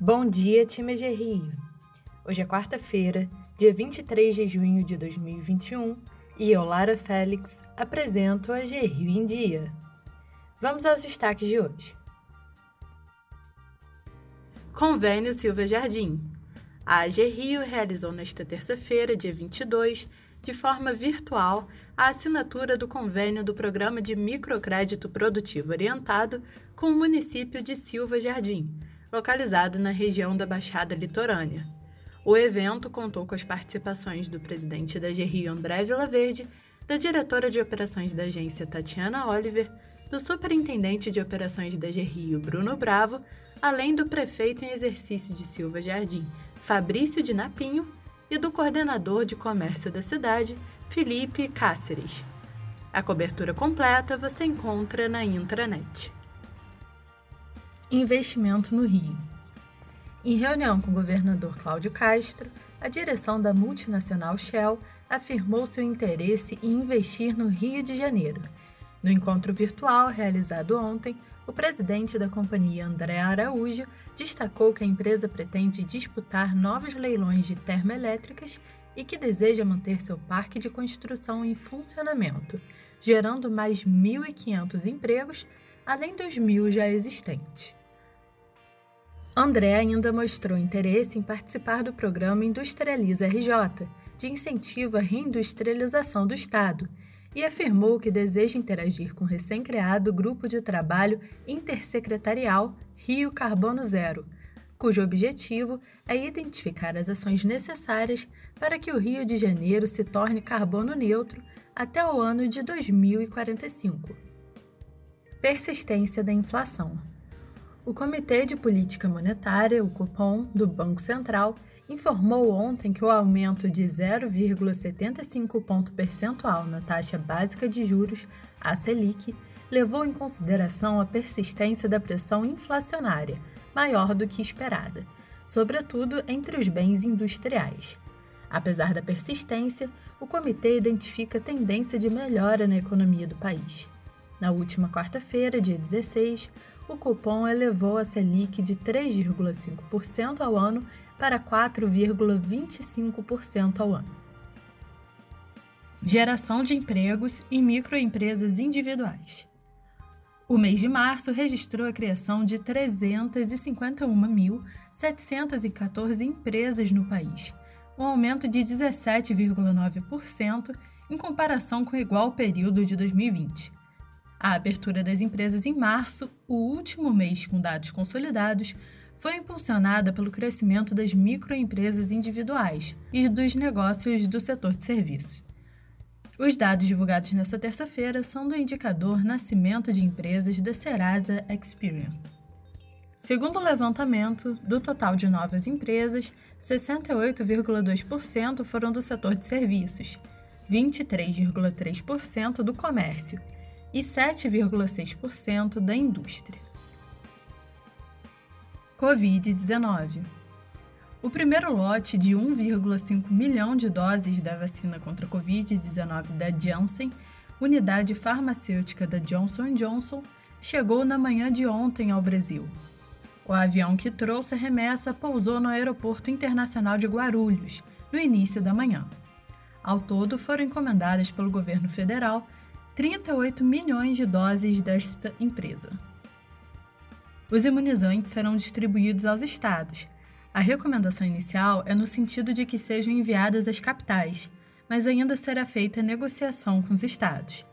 Bom dia, time de Rio! Hoje é quarta-feira, dia 23 de junho de 2021 e eu, Lara Félix, apresento a G Rio em Dia. Vamos aos destaques de hoje. Convênio Silva Jardim. A AG Rio realizou nesta terça-feira, dia 22, de forma virtual, a assinatura do convênio do Programa de Microcrédito Produtivo Orientado com o município de Silva Jardim, localizado na região da Baixada Litorânea. O evento contou com as participações do presidente da GRI André Vilaverde, da diretora de operações da agência Tatiana Oliver, do superintendente de operações da GRIO Bruno Bravo, além do prefeito em exercício de Silva Jardim, Fabrício de Napinho, e do coordenador de comércio da cidade, Felipe Cáceres. A cobertura completa você encontra na intranet. Investimento no Rio. Em reunião com o governador Cláudio Castro, a direção da multinacional Shell afirmou seu interesse em investir no Rio de Janeiro. No encontro virtual realizado ontem, o presidente da companhia, André Araújo, destacou que a empresa pretende disputar novos leilões de termoelétricas e que deseja manter seu parque de construção em funcionamento, gerando mais 1.500 empregos, além dos mil já existentes. André ainda mostrou interesse em participar do programa Industrializa RJ, de incentivo à reindustrialização do Estado, e afirmou que deseja interagir com o recém-criado Grupo de Trabalho Intersecretarial Rio Carbono Zero, cujo objetivo é identificar as ações necessárias para que o Rio de Janeiro se torne carbono neutro até o ano de 2045. Persistência da inflação. O Comitê de Política Monetária, o Copom, do Banco Central, informou ontem que o aumento de 0,75 ponto percentual na taxa básica de juros, a Selic, levou em consideração a persistência da pressão inflacionária, maior do que esperada, sobretudo entre os bens industriais. Apesar da persistência, o comitê identifica tendência de melhora na economia do país. Na última quarta-feira, dia 16, o cupom elevou a Selic de 3,5% ao ano para 4,25% ao ano. Geração de empregos em microempresas individuais. O mês de março registrou a criação de 351.714 empresas no país, um aumento de 17,9% em comparação com o igual período de 2020. A abertura das empresas em março, o último mês com dados consolidados, foi impulsionada pelo crescimento das microempresas individuais e dos negócios do setor de serviços. Os dados divulgados nesta terça-feira são do indicador Nascimento de Empresas da Serasa Experian. Segundo o levantamento, do total de novas empresas, 68,2% foram do setor de serviços, 23,3% do comércio e 7,6% da indústria. Covid-19 O primeiro lote de 1,5 milhão de doses da vacina contra a Covid-19 da Janssen, unidade farmacêutica da Johnson Johnson, chegou na manhã de ontem ao Brasil. O avião que trouxe a remessa pousou no Aeroporto Internacional de Guarulhos, no início da manhã. Ao todo, foram encomendadas pelo governo federal 38 milhões de doses desta empresa. Os imunizantes serão distribuídos aos estados. A recomendação inicial é no sentido de que sejam enviadas às capitais, mas ainda será feita negociação com os estados.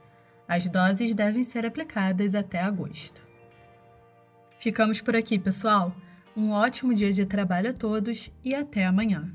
As doses devem ser aplicadas até agosto. Ficamos por aqui, pessoal. Um ótimo dia de trabalho a todos e até amanhã.